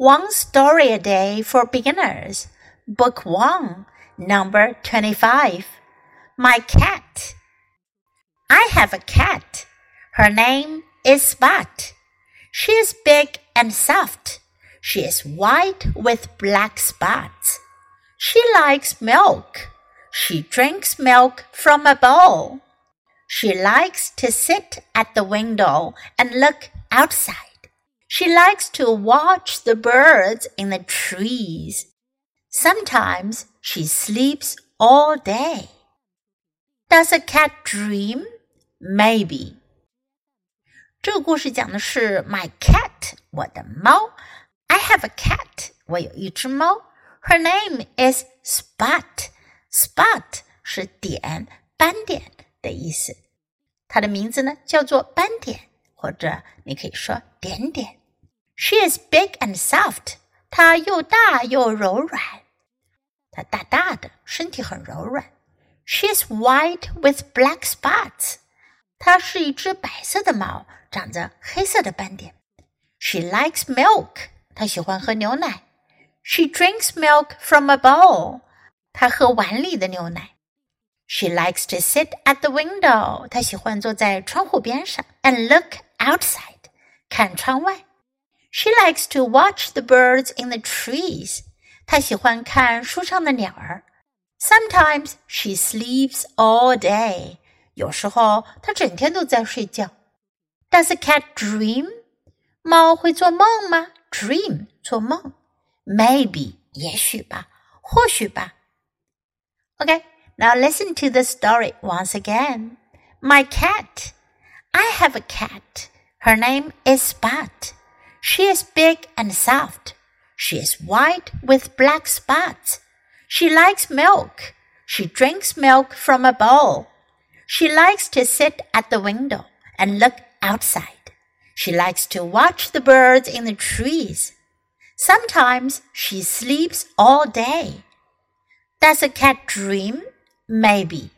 One Story a Day for Beginners, Book 1, Number 25. My Cat. I have a cat. Her name is Spot. She is big and soft. She is white with black spots. She likes milk. She drinks milk from a bowl. She likes to sit at the window and look outside. She likes to watch the birds in the trees. Sometimes she sleeps all day. Does a cat dream? Maybe. 这个故事讲的是 My cat，我的猫。I have a cat，我有一只猫。Her name is Spot。Spot 是点、斑点的意思。它的名字呢叫做斑点，或者你可以说点点。 She is big and soft. 她又大又柔软。她大大的，身体很柔软。She is white with black spots. 她是一只白色的猫，长着黑色的斑点。She likes milk. 她喜欢喝牛奶。She drinks milk from a bowl. 她喝碗里的牛奶。She likes to sit at the window. 她喜欢坐在窗户边上，and look outside. 看窗外。 she likes to watch the birds in the trees. 她喜欢看树上的鸟儿。Sometimes she sleeps all day. 有时候她整天都在睡觉。Does a cat dream? 猫会做梦吗？Dream 做梦，maybe 也许吧，或许吧。Okay, now listen to the story once again. My cat. I have a cat. Her name is Spot. She is big and soft. She is white with black spots. She likes milk. She drinks milk from a bowl. She likes to sit at the window and look outside. She likes to watch the birds in the trees. Sometimes she sleeps all day. Does a cat dream? Maybe.